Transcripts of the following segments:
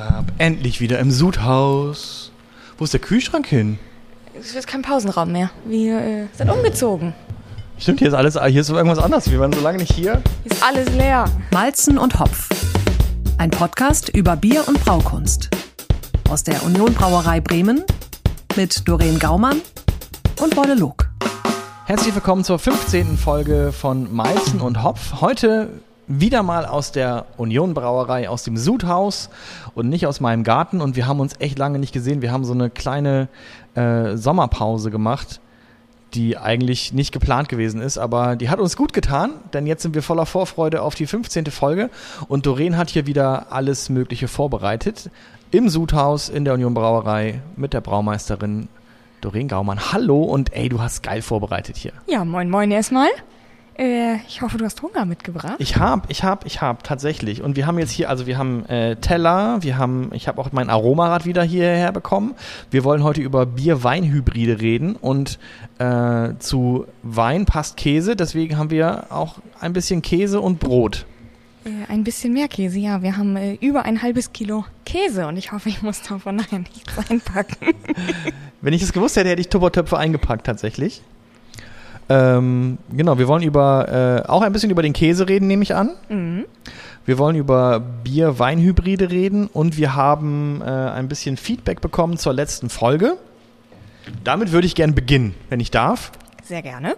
Ab, endlich wieder im Sudhaus. Wo ist der Kühlschrank hin? Es ist kein Pausenraum mehr. Wir äh, sind umgezogen. Stimmt, hier ist alles, hier ist irgendwas anderes. Wir waren so lange nicht hier. Hier ist alles leer. Malzen und Hopf. Ein Podcast über Bier und Braukunst. Aus der Union Brauerei Bremen mit Doreen Gaumann und Wolle Log. Herzlich willkommen zur 15. Folge von Malzen und Hopf. Heute wieder mal aus der Union Brauerei, aus dem Sudhaus und nicht aus meinem Garten. Und wir haben uns echt lange nicht gesehen. Wir haben so eine kleine äh, Sommerpause gemacht, die eigentlich nicht geplant gewesen ist, aber die hat uns gut getan, denn jetzt sind wir voller Vorfreude auf die 15. Folge. Und Doreen hat hier wieder alles Mögliche vorbereitet. Im Sudhaus, in der Union Brauerei, mit der Braumeisterin Doreen Gaumann. Hallo und ey, du hast geil vorbereitet hier. Ja, moin, moin erstmal. Äh, ich hoffe, du hast Hunger mitgebracht. Ich hab, ich hab, ich hab tatsächlich. Und wir haben jetzt hier, also wir haben äh, Teller, wir haben, ich habe auch mein Aromarad wieder hierher bekommen. Wir wollen heute über Bier-Wein-Hybride reden und äh, zu Wein passt Käse, deswegen haben wir auch ein bisschen Käse und Brot. Äh, ein bisschen mehr Käse, ja. Wir haben äh, über ein halbes Kilo Käse und ich hoffe, ich muss davon nachher nichts einpacken. Wenn ich es gewusst hätte, hätte ich Tuppertöpfe eingepackt tatsächlich. Ähm, genau, wir wollen über äh, auch ein bisschen über den Käse reden, nehme ich an. Mhm. Wir wollen über Bier-Wein-Hybride reden und wir haben äh, ein bisschen Feedback bekommen zur letzten Folge. Damit würde ich gerne beginnen, wenn ich darf. Sehr gerne.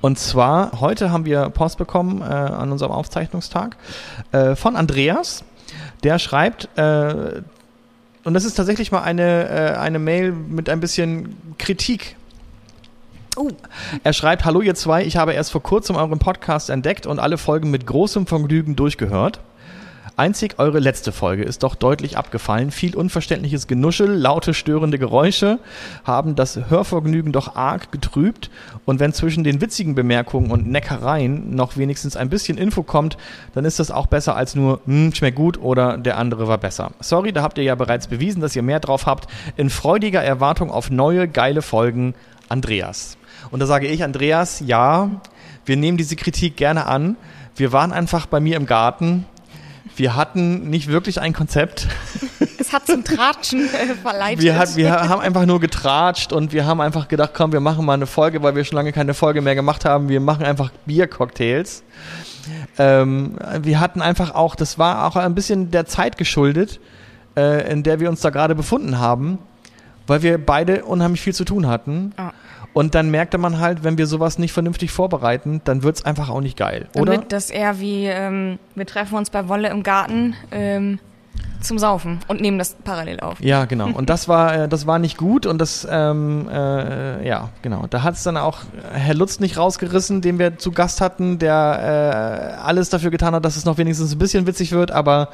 Und zwar, heute haben wir Post bekommen äh, an unserem Aufzeichnungstag äh, von Andreas. Der schreibt, äh, und das ist tatsächlich mal eine, äh, eine Mail mit ein bisschen Kritik Oh. Er schreibt, hallo ihr zwei, ich habe erst vor kurzem euren Podcast entdeckt und alle Folgen mit großem Vergnügen durchgehört. Einzig eure letzte Folge ist doch deutlich abgefallen. Viel unverständliches Genuschel, laute störende Geräusche haben das Hörvergnügen doch arg getrübt. Und wenn zwischen den witzigen Bemerkungen und Neckereien noch wenigstens ein bisschen Info kommt, dann ist das auch besser als nur, hm, schmeckt gut oder der andere war besser. Sorry, da habt ihr ja bereits bewiesen, dass ihr mehr drauf habt. In freudiger Erwartung auf neue, geile Folgen, Andreas. Und da sage ich, Andreas, ja, wir nehmen diese Kritik gerne an. Wir waren einfach bei mir im Garten. Wir hatten nicht wirklich ein Konzept. Es hat zum Tratschen äh, verleitet. Wir, hat, wir haben einfach nur getratscht und wir haben einfach gedacht, komm, wir machen mal eine Folge, weil wir schon lange keine Folge mehr gemacht haben. Wir machen einfach Biercocktails. Ähm, wir hatten einfach auch, das war auch ein bisschen der Zeit geschuldet, äh, in der wir uns da gerade befunden haben, weil wir beide unheimlich viel zu tun hatten. Ah. Und dann merkte man halt, wenn wir sowas nicht vernünftig vorbereiten, dann wird's einfach auch nicht geil, oder? wird das eher wie, ähm, wir treffen uns bei Wolle im Garten ähm, zum Saufen und nehmen das parallel auf. Ja, genau. Und das war, äh, das war nicht gut und das, ähm, äh, ja, genau. Da hat's dann auch Herr Lutz nicht rausgerissen, den wir zu Gast hatten, der äh, alles dafür getan hat, dass es noch wenigstens ein bisschen witzig wird, aber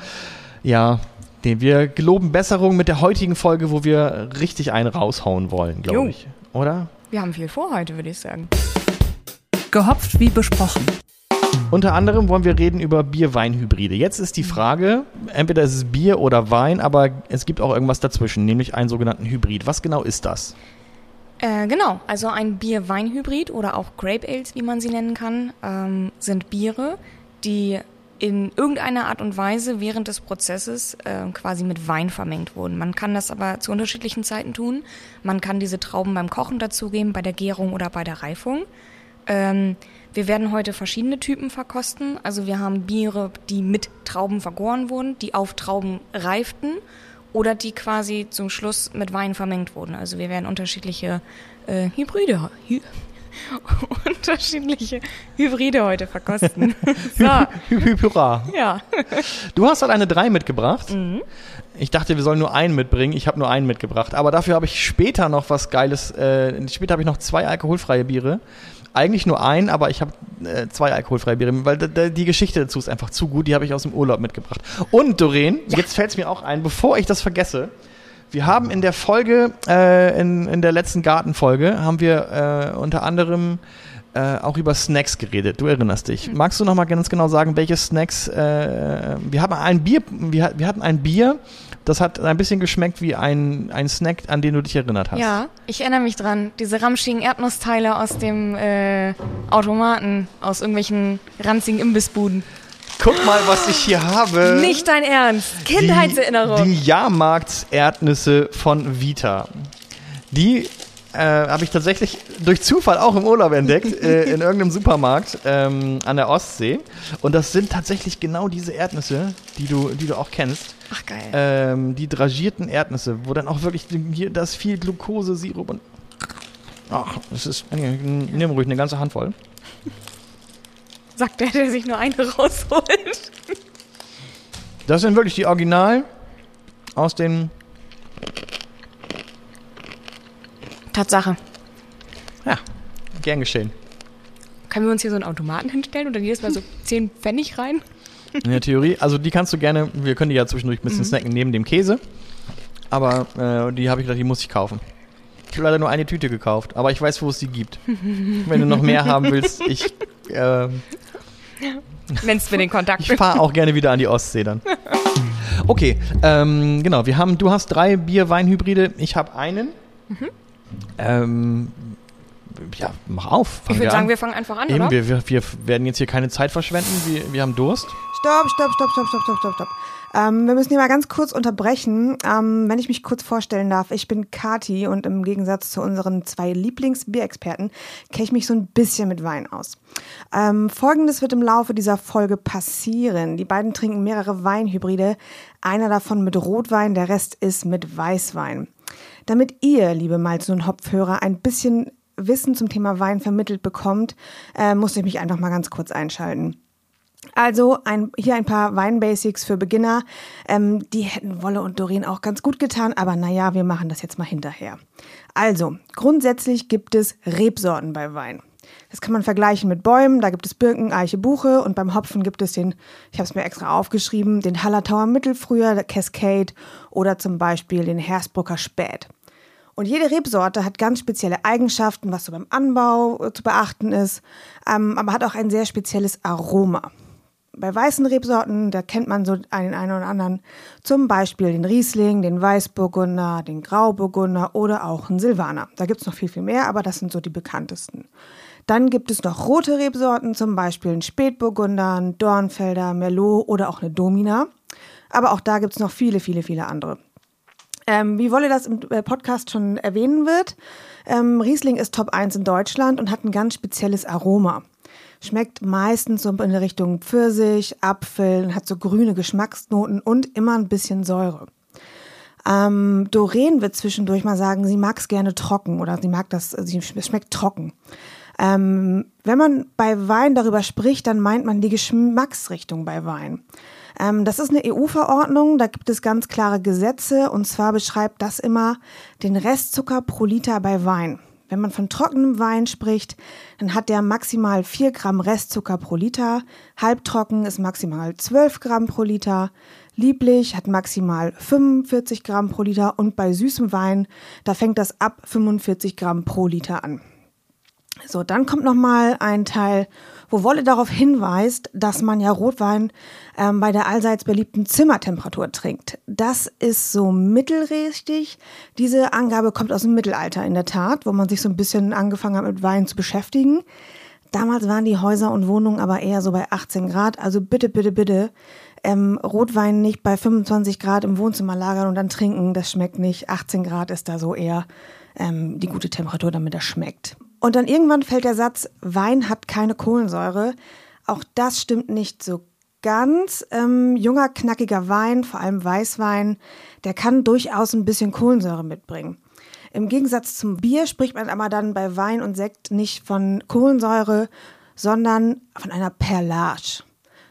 ja, nee, wir geloben Besserung mit der heutigen Folge, wo wir richtig einen raushauen wollen, glaube ich. Oder? Wir haben viel vor heute, würde ich sagen. Gehopft wie besprochen. Unter anderem wollen wir reden über Bier-Wein-Hybride. Jetzt ist die Frage, entweder ist es Bier oder Wein, aber es gibt auch irgendwas dazwischen, nämlich einen sogenannten Hybrid. Was genau ist das? Äh, genau, also ein Bier-Wein-Hybrid oder auch Grape Ales, wie man sie nennen kann, ähm, sind Biere, die in irgendeiner Art und Weise während des Prozesses äh, quasi mit Wein vermengt wurden. Man kann das aber zu unterschiedlichen Zeiten tun. Man kann diese Trauben beim Kochen dazugeben, bei der Gärung oder bei der Reifung. Ähm, wir werden heute verschiedene Typen verkosten. Also wir haben Biere, die mit Trauben vergoren wurden, die auf Trauben reiften oder die quasi zum Schluss mit Wein vermengt wurden. Also wir werden unterschiedliche äh, Hybride, hy unterschiedliche Hybride heute verkosten. so, Hy hy hurra. ja. Du hast halt eine 3 mitgebracht. Ich dachte, wir sollen nur einen mitbringen. Ich habe nur einen mitgebracht. Aber dafür habe ich später noch was Geiles. Äh, später habe ich noch zwei alkoholfreie Biere. Eigentlich nur ein, aber ich habe äh, zwei alkoholfreie Biere, weil die Geschichte dazu ist einfach zu gut. Die habe ich aus dem Urlaub mitgebracht. Und Doreen, jetzt fällt es mir auch ein, bevor ich das vergesse. Wir haben in der Folge, äh, in, in der letzten Gartenfolge, haben wir äh, unter anderem äh, auch über Snacks geredet. Du erinnerst dich. Magst du noch mal ganz genau sagen, welche Snacks? Äh, wir hatten ein Bier, wir, wir hatten ein Bier, das hat ein bisschen geschmeckt wie ein, ein Snack, an den du dich erinnert hast. Ja, ich erinnere mich dran. Diese ramschigen Erdnussteile aus dem äh, Automaten, aus irgendwelchen ranzigen Imbissbuden. Guck mal, was ich hier habe. Nicht dein Ernst. Kindheitserinnerung. Die, die Jahrmarktserdnüsse von Vita. Die äh, habe ich tatsächlich durch Zufall auch im Urlaub entdeckt, äh, in irgendeinem Supermarkt ähm, an der Ostsee. Und das sind tatsächlich genau diese Erdnüsse, die du, die du auch kennst. Ach geil. Ähm, die dragierten Erdnüsse, wo dann auch wirklich hier da ist viel Glucose, Sirup und. Ach, das ist. Nimm ruhig eine ganze Handvoll. Sagt der, der sich nur eine rausholt. Das sind wirklich die Original aus den. Tatsache. Ja, gern geschehen. Können wir uns hier so einen Automaten hinstellen und dann jedes Mal so 10 Pfennig rein? In der Theorie, also die kannst du gerne, wir können die ja zwischendurch ein bisschen Mhm. snacken neben dem Käse. Aber äh, die habe ich gedacht, die muss ich kaufen. Ich habe leider nur eine Tüte gekauft, aber ich weiß, wo es sie gibt. Wenn du noch mehr haben willst, ich, äh, Nennst mir den Kontakt. ich fahre auch gerne wieder an die Ostsee dann. Okay, ähm, genau, wir haben, du hast drei Bier-Wein-Hybride, ich habe einen. Ähm, ja, mach auf. ich würde sagen, an. wir fangen einfach an, Eben, oder? wir, wir, wir werden jetzt hier keine Zeit verschwenden, wir, wir haben Durst. Stopp, stopp, stopp, stopp, stopp, stopp, stopp, stopp. Ähm, wir müssen hier mal ganz kurz unterbrechen. Ähm, wenn ich mich kurz vorstellen darf, ich bin Kati und im Gegensatz zu unseren zwei Lieblingsbierexperten kenne ich mich so ein bisschen mit Wein aus. Ähm, Folgendes wird im Laufe dieser Folge passieren. Die beiden trinken mehrere Weinhybride. Einer davon mit Rotwein, der Rest ist mit Weißwein. Damit ihr, liebe Malzen- und Hopfhörer, ein bisschen Wissen zum Thema Wein vermittelt bekommt, äh, musste ich mich einfach mal ganz kurz einschalten. Also ein, hier ein paar Weinbasics für Beginner. Ähm, die hätten Wolle und Doreen auch ganz gut getan, aber naja, wir machen das jetzt mal hinterher. Also, grundsätzlich gibt es Rebsorten bei Wein. Das kann man vergleichen mit Bäumen. Da gibt es Birken, Eiche, Buche und beim Hopfen gibt es den, ich habe es mir extra aufgeschrieben, den Hallertauer Mittelfrüher, Cascade oder zum Beispiel den Hersbrucker Spät. Und jede Rebsorte hat ganz spezielle Eigenschaften, was so beim Anbau äh, zu beachten ist, ähm, aber hat auch ein sehr spezielles Aroma. Bei weißen Rebsorten, da kennt man so einen, einen oder anderen, zum Beispiel den Riesling, den Weißburgunder, den Grauburgunder oder auch einen Silvaner. Da gibt es noch viel, viel mehr, aber das sind so die bekanntesten. Dann gibt es noch rote Rebsorten, zum Beispiel einen Spätburgunder, einen Dornfelder, Merlot oder auch eine Domina. Aber auch da gibt es noch viele, viele, viele andere. Ähm, wie Wolle das im äh, Podcast schon erwähnen wird, ähm, Riesling ist Top 1 in Deutschland und hat ein ganz spezielles Aroma. Schmeckt meistens so in Richtung Pfirsich, Apfel hat so grüne Geschmacksnoten und immer ein bisschen Säure. Ähm, Doreen wird zwischendurch mal sagen, sie mag es gerne trocken oder sie mag das, sie schmeckt trocken. Ähm, wenn man bei Wein darüber spricht, dann meint man die Geschmacksrichtung bei Wein. Ähm, das ist eine EU-Verordnung, da gibt es ganz klare Gesetze und zwar beschreibt das immer den Restzucker pro Liter bei Wein. Wenn man von trockenem Wein spricht, dann hat der maximal 4 Gramm Restzucker pro Liter, halbtrocken ist maximal 12 Gramm pro Liter, lieblich hat maximal 45 Gramm pro Liter. Und bei süßem Wein, da fängt das ab 45 Gramm pro Liter an. So, dann kommt noch mal ein Teil, wo Wolle darauf hinweist, dass man ja Rotwein ähm, bei der allseits beliebten Zimmertemperatur trinkt. Das ist so mittelrichtig. Diese Angabe kommt aus dem Mittelalter in der Tat, wo man sich so ein bisschen angefangen hat mit Wein zu beschäftigen. Damals waren die Häuser und Wohnungen aber eher so bei 18 Grad. Also bitte, bitte, bitte ähm, Rotwein nicht bei 25 Grad im Wohnzimmer lagern und dann trinken. Das schmeckt nicht. 18 Grad ist da so eher ähm, die gute Temperatur, damit er schmeckt. Und dann irgendwann fällt der Satz, Wein hat keine Kohlensäure. Auch das stimmt nicht so ganz. Ähm, junger, knackiger Wein, vor allem Weißwein, der kann durchaus ein bisschen Kohlensäure mitbringen. Im Gegensatz zum Bier spricht man aber dann bei Wein und Sekt nicht von Kohlensäure, sondern von einer Perlage.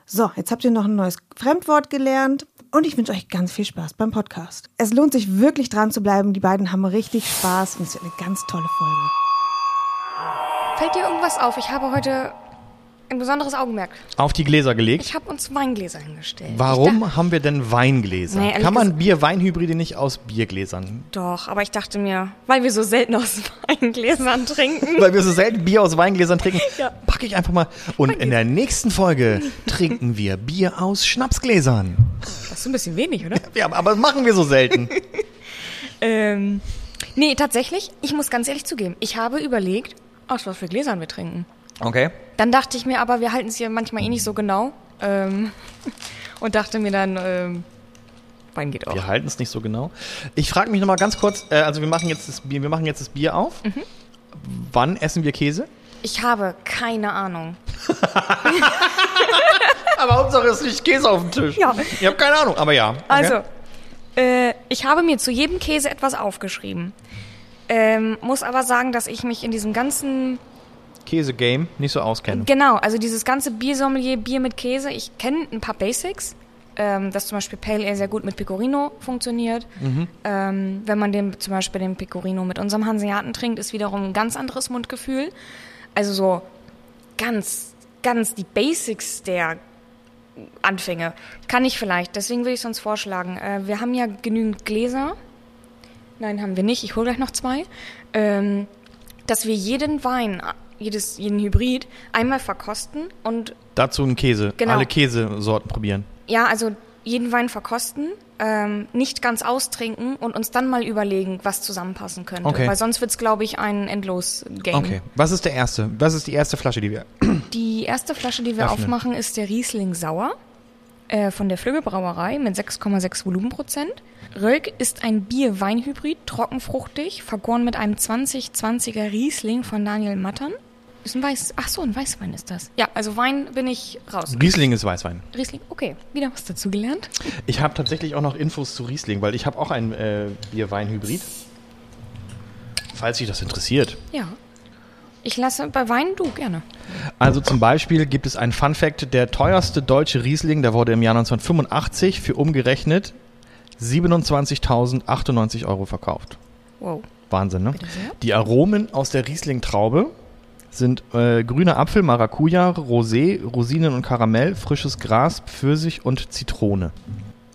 So, jetzt habt ihr noch ein neues Fremdwort gelernt und ich wünsche euch ganz viel Spaß beim Podcast. Es lohnt sich wirklich dran zu bleiben. Die beiden haben richtig Spaß und es wird eine ganz tolle Folge. Fällt dir irgendwas auf? Ich habe heute ein besonderes Augenmerk. Auf die Gläser gelegt. Ich habe uns Weingläser hingestellt. Warum haben wir denn Weingläser? Nee, Kann man Bier-Weinhybride nicht aus Biergläsern? Doch, aber ich dachte mir, weil wir so selten aus Weingläsern trinken. Weil wir so selten Bier aus Weingläsern trinken, Ja. packe ich einfach mal. Und in der nächsten Folge trinken wir Bier aus Schnapsgläsern. Das ist ein bisschen wenig, oder? Ja, aber das machen wir so selten. ähm, nee, tatsächlich, ich muss ganz ehrlich zugeben, ich habe überlegt, aus was für Gläsern wir trinken. Okay. Dann dachte ich mir aber, wir halten es hier manchmal eh nicht so genau. ähm, und dachte mir dann, ähm, Wein geht auch. Wir halten es nicht so genau. Ich frage mich nochmal ganz kurz, äh, also wir machen jetzt das Bier, wir machen jetzt das Bier auf. Mhm. Wann essen wir Käse? Ich habe keine Ahnung. Aber Hauptsache es liegt Käse auf dem Tisch. Ja. Ich habe keine Ahnung, aber ja. Okay. Also, äh, ich habe mir zu jedem Käse etwas aufgeschrieben. Ähm, muss aber sagen, dass ich mich in diesem ganzen, Käse-Game nicht so auskennen. genau, also dieses ganze Biersommelier, Bier mit Käse, ich kenne ein paar Basics. Ähm, dass zum Beispiel Pale Ale sehr gut mit Pecorino funktioniert. Ähm, wenn man den, zum Beispiel den Pecorino mit unserem Hanseaten trinkt, ist wiederum ein ganz anderes Mundgefühl. Also so ganz, ganz die Basics der Anfänge kann ich vielleicht. Deswegen würde ich sonst vorschlagen. Äh, wir haben ja genügend Gläser. Nein, haben wir nicht. Ich hole gleich noch zwei. Ähm, dass wir jeden Wein, jedes, jeden Hybrid einmal verkosten und Dazu einen Käse. Genau. Alle Käsesorten probieren. ja, also jeden Wein verkosten, ähm, nicht ganz austrinken und uns dann mal überlegen, was zusammenpassen könnte. Okay. Weil sonst wird's, glaube ich, ein Endlos-Game. Okay. Was ist der erste? Was ist die erste Flasche, die wir. Die erste Flasche, die wir Öffnen. aufmachen, ist der Riesling Sauer äh, von der Flügelbrauerei mit 6,6 Volumenprozent. Rölk ist ein Bier-Wein-Hybrid, trockenfruchtig, vergoren mit einem 2020er Riesling von Daniel Mattern. Ist ein Weiß, ach so, ein Weißwein ist das. Ja, also Wein bin ich raus. Riesling ist Weißwein. Riesling, okay, wieder was dazu gelernt. Ich habe tatsächlich auch noch Infos zu Riesling, weil ich habe auch ein äh, Bier-Wein-Hybrid. Falls sich das interessiert. Ja. Ich lasse bei Wein du gerne. Also zum Beispiel gibt es ein Fun Fact, der teuerste deutsche Riesling, der wurde im Jahr 1985 für umgerechnet 27.098 Euro verkauft. Wow. Wahnsinn, ne? Die Aromen aus der Riesling-Traube sind äh, grüner Apfel, Maracuja, Rosé, Rosinen und Karamell, frisches Gras, Pfirsich und Zitrone.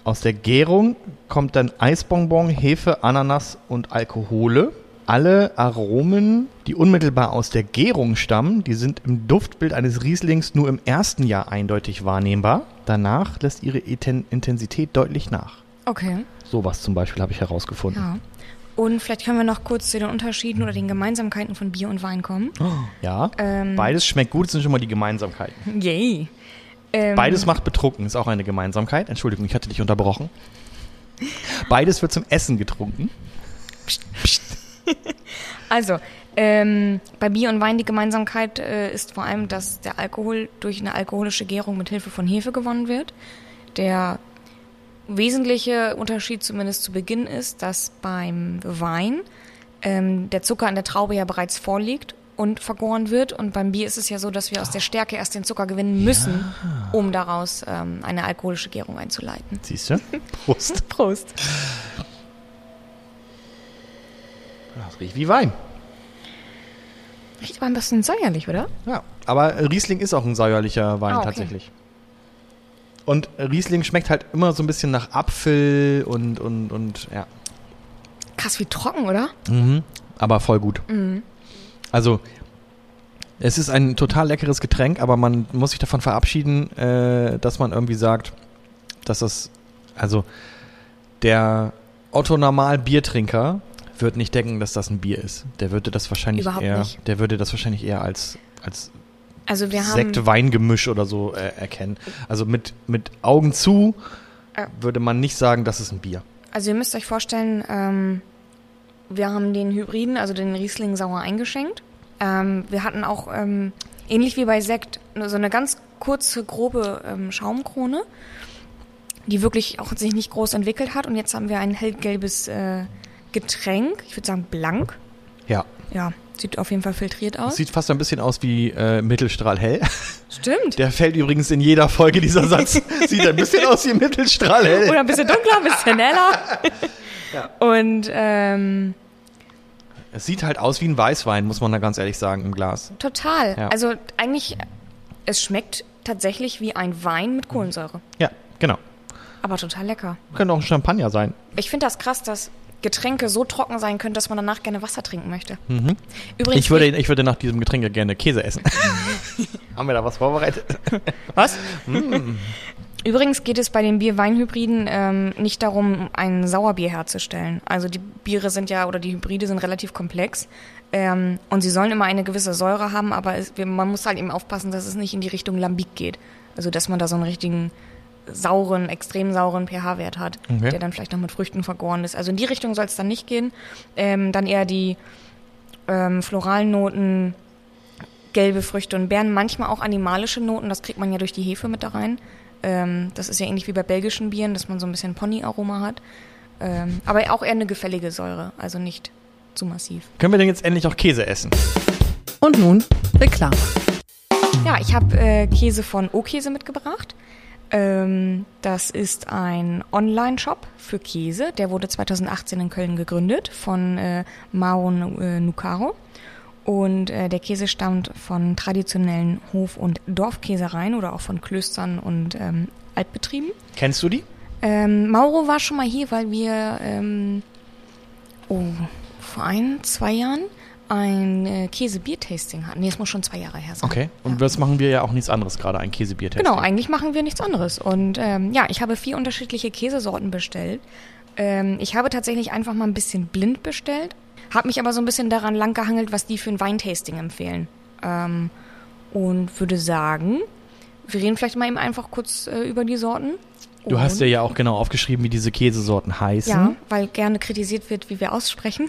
Aus der Gärung kommt dann Eisbonbon, Hefe, Ananas und Alkohole. Alle Aromen, die unmittelbar aus der Gärung stammen, die sind im Duftbild eines Rieslings nur im ersten Jahr eindeutig wahrnehmbar. Danach lässt ihre Intensität deutlich nach. Okay. Sowas zum Beispiel habe ich herausgefunden. Ja. Und vielleicht können wir noch kurz zu den Unterschieden oder den Gemeinsamkeiten von Bier und Wein kommen. Ja, Ähm. beides schmeckt gut, das sind schon mal die Gemeinsamkeiten. Yay. Ähm, Beides macht betrunken, ist auch eine Gemeinsamkeit. Entschuldigung, ich hatte dich unterbrochen. Beides wird zum Essen getrunken. Also, ähm, bei Bier und Wein die Gemeinsamkeit äh, ist vor allem, dass der Alkohol durch eine alkoholische Gärung mit Hilfe von Hefe gewonnen wird. Der wesentliche Unterschied zumindest zu Beginn ist, dass beim Wein ähm, der Zucker in der Traube ja bereits vorliegt und vergoren wird. Und beim Bier ist es ja so, dass wir aus der Stärke erst den Zucker gewinnen müssen, um daraus ähm, eine alkoholische Gärung einzuleiten. Siehst du? Prost. Prost. Das riecht wie Wein. Riecht aber ein bisschen säuerlich, oder? Ja, aber Riesling ist auch ein säuerlicher Wein Ah, okay. tatsächlich. Und Riesling schmeckt halt immer so ein bisschen nach Apfel und, und, und ja. Krass, wie trocken, oder? Mhm. Aber voll gut. Also, es ist ein total leckeres Getränk, aber man muss sich davon verabschieden, äh, dass man irgendwie sagt, dass das, also der Otto Normal Biertrinker wird nicht denken, dass das ein Bier ist. Der würde das wahrscheinlich Überhaupt eher, nicht. der würde das wahrscheinlich eher als als Also wir haben Sekt-Weingemisch oder so äh, erkennen. Also mit mit Augen zu Ja. würde man nicht sagen, das ist ein Bier. Also ihr müsst euch vorstellen, ähm, wir haben den Hybriden, also den Riesling sauer eingeschenkt. Ähm, wir hatten auch, ähm, ähnlich wie bei Sekt, nur so eine ganz kurze, grobe ähm, Schaumkrone, die wirklich auch sich nicht groß entwickelt hat. Und jetzt haben wir ein hellgelbes äh, Getränk, ich würde sagen blank. Ja. Ja, sieht auf jeden Fall filtriert aus. Sieht fast ein bisschen aus wie äh, Mittelstrahl hell. Stimmt. Der fällt übrigens in jeder Folge dieser Satz. Sieht ein bisschen aus wie Mittelstrahl hell. Oder ein bisschen dunkler, ein bisschen heller. Und ähm, Es sieht halt aus wie ein Weißwein, muss man da ganz ehrlich sagen, im Glas. Total. Ja. Also eigentlich, es schmeckt tatsächlich wie ein Wein mit Kohlensäure. Ja, genau. Aber total lecker. Könnte auch ein Champagner sein. Ich finde das krass, dass Getränke so trocken sein können, dass man danach gerne Wasser trinken möchte. Übrigens, Ich würde, ich würde nach diesem Getränk ja gerne Käse essen. Haben wir da was vorbereitet? was? Übrigens geht es bei den Bier-Wein-Hybriden ähm, nicht darum, ein Sauerbier herzustellen. Also die Biere sind ja, oder die Hybride sind relativ komplex. Ähm, und sie sollen immer eine gewisse Säure haben, aber es, man muss halt eben aufpassen, dass es nicht in die Richtung Lambic geht. Also dass man da so einen richtigen sauren, extrem sauren pH-Wert hat, Okay. der dann vielleicht noch mit Früchten vergoren ist. Also in die Richtung soll es dann nicht gehen. Ähm, dann eher die ähm, floralen Noten, gelbe Früchte und Beeren, manchmal auch animalische Noten, das kriegt man ja durch die Hefe mit da rein. Ähm, das ist ja ähnlich wie bei belgischen Bieren, dass man so ein bisschen Pony-Aroma hat. Ähm, aber auch eher eine gefällige Säure, also nicht zu massiv. Können wir denn jetzt endlich auch Käse essen? Und nun Reklame. Ja, ich habe äh, Käse von O-Käse mitgebracht. Ähm, das ist ein Online-Shop für Käse. Der wurde 2018 in Köln gegründet von äh, Mao äh, Nucaro. Und äh, der Käse stammt von traditionellen Hof- und Dorfkäsereien oder auch von Klöstern und ähm, Altbetrieben. Kennst du die? Ähm, Mauro war schon mal hier, weil wir ähm, oh, vor ein, zwei Jahren ein äh, Käse-Bier-Tasting hatten. Nee, es muss schon zwei Jahre her sein. Okay. Und das machen wir ja auch nichts anderes gerade, ein Käsebier-Test. Genau, eigentlich machen wir nichts anderes. Und ähm, ja, ich habe vier unterschiedliche Käsesorten bestellt. Ähm, ich habe tatsächlich einfach mal ein bisschen blind bestellt, habe mich aber so ein bisschen daran langgehangelt, was die für ein Weintasting empfehlen. Ähm, und würde sagen, wir reden vielleicht mal eben einfach kurz äh, über die Sorten. Du hast Und- dir ja auch genau aufgeschrieben, wie diese Käsesorten heißen. Ja, weil gerne kritisiert wird, wie wir aussprechen.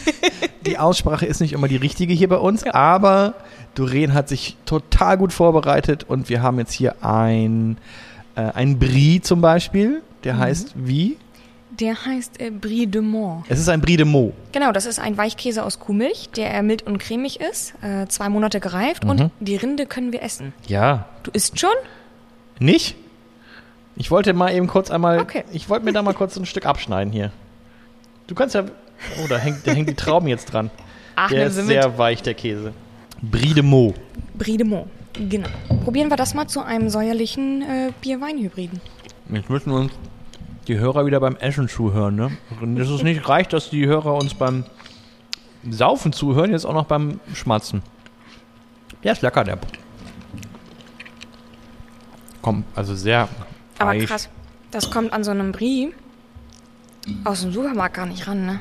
Die Aussprache ist nicht immer die richtige hier bei uns, aber Doreen hat sich total gut vorbereitet und wir haben jetzt hier ein, äh, ein Brie zum Beispiel, der Mhm. heißt wie? Der heißt äh, Brie de Mont. Es ist ein Brie de Meaux. Genau, das ist ein Weichkäse aus Kuhmilch, der mild und cremig ist, äh, zwei Monate gereift Mhm. und die Rinde können wir essen. Ja. Du isst schon? Nicht? Ich wollte mal eben kurz einmal, Okay. ich wollte mir da mal kurz ein Stück abschneiden hier. Du kannst ja, oh, da hängt, da hängen die Trauben jetzt dran. Ach, der nimm ist sie sehr weich, der Käse. Brie de Meaux. Brie de Mont. Genau. Probieren wir das mal zu einem säuerlichen äh, Bier-Wein-Hybriden. Jetzt müssen uns die Hörer wieder beim Essen zuhören, ne? Es ist nicht reicht, dass die Hörer uns beim Saufen zuhören, jetzt auch noch beim Schmatzen. Der ist lecker, der. Komm, also sehr Aber weich. krass, das kommt an so einem Brie aus dem Supermarkt gar nicht ran, ne?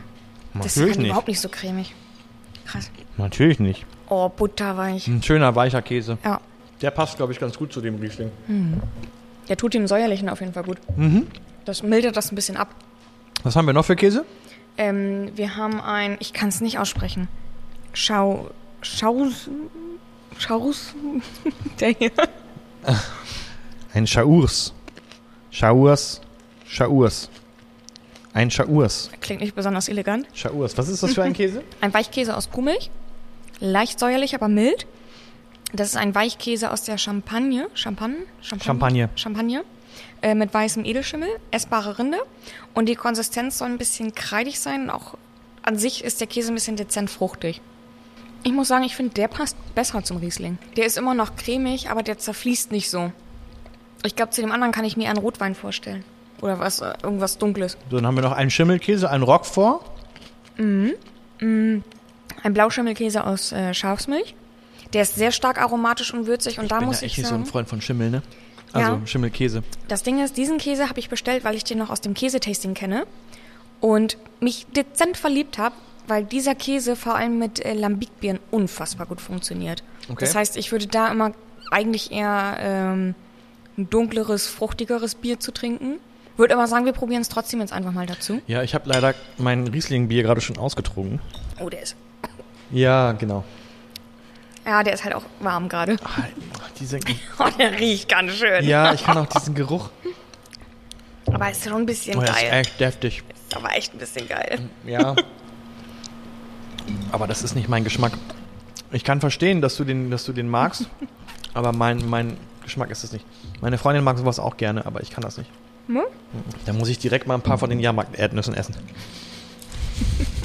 Das ist Natürlich halt nicht. überhaupt nicht so cremig. Krass. Natürlich nicht. Oh, butterweich. Ein schöner, weicher Käse. Ja, Der passt, glaube ich, ganz gut zu dem Riesling. der tut dem säuerlichen auf jeden Fall gut. Mhm. Das mildert das ein bisschen ab. Was haben wir noch für Käse? Ähm, wir haben ein, ich kann es nicht aussprechen. Schau, Schaus, Schaus, der hier. Ein Chaours. Chaours. Chaours. Ein Chaours. Klingt nicht besonders elegant. Chaours. Was ist das für ein Käse? Ein Weichkäse aus Kuhmilch. Leicht säuerlich, aber mild. Das ist ein Weichkäse aus der Champagne. Champagne? Champagne. Champagne. Äh, mit weißem Edelschimmel, essbare Rinde. Und die Konsistenz soll ein bisschen kreidig sein. Auch an sich ist der Käse ein bisschen dezent fruchtig. Ich muss sagen, ich finde, der passt besser zum Riesling. Der ist immer noch cremig, aber der zerfließt nicht so. Ich glaube, zu dem anderen kann ich mir einen Rotwein vorstellen. Oder was, äh, irgendwas Dunkles. So, dann haben wir noch einen Schimmelkäse, einen Roquefort. Ein Blauschimmelkäse aus äh, Schafsmilch. Der ist sehr stark aromatisch und würzig. Und da bin muss ja echt ich nicht so ein sagen, Freund von Schimmel, ne? Also Ja. Schimmelkäse. das Ding ist, diesen Käse habe ich bestellt, weil ich den noch aus dem Käsetasting kenne. Und mich dezent verliebt habe, weil dieser Käse vor allem mit äh, Lambic-Bieren unfassbar gut funktioniert. Okay. Das heißt, ich würde da immer eigentlich eher ähm, ein dunkleres, fruchtigeres Bier zu trinken. Würde aber sagen, wir probieren es trotzdem jetzt einfach mal dazu. Ja, ich habe leider mein Riesling-Bier gerade schon ausgetrunken. Oh, der ist. Ja, genau. Ja, der ist halt auch warm gerade. Ah, Diese, Oh, der riecht ganz schön. ja, ich kann auch diesen Geruch. Aber ist schon ein bisschen Oh, der ist geil. echt deftig. Ist aber echt ein bisschen geil. Ja. Aber das ist nicht mein Geschmack. Ich kann verstehen, dass du den, dass du den magst, aber mein, mein Geschmack ist es nicht. Meine Freundin mag sowas auch gerne, aber ich kann das nicht. Hm? Da muss ich direkt mal ein paar von den Jahrmarkt-Erdnüssen essen.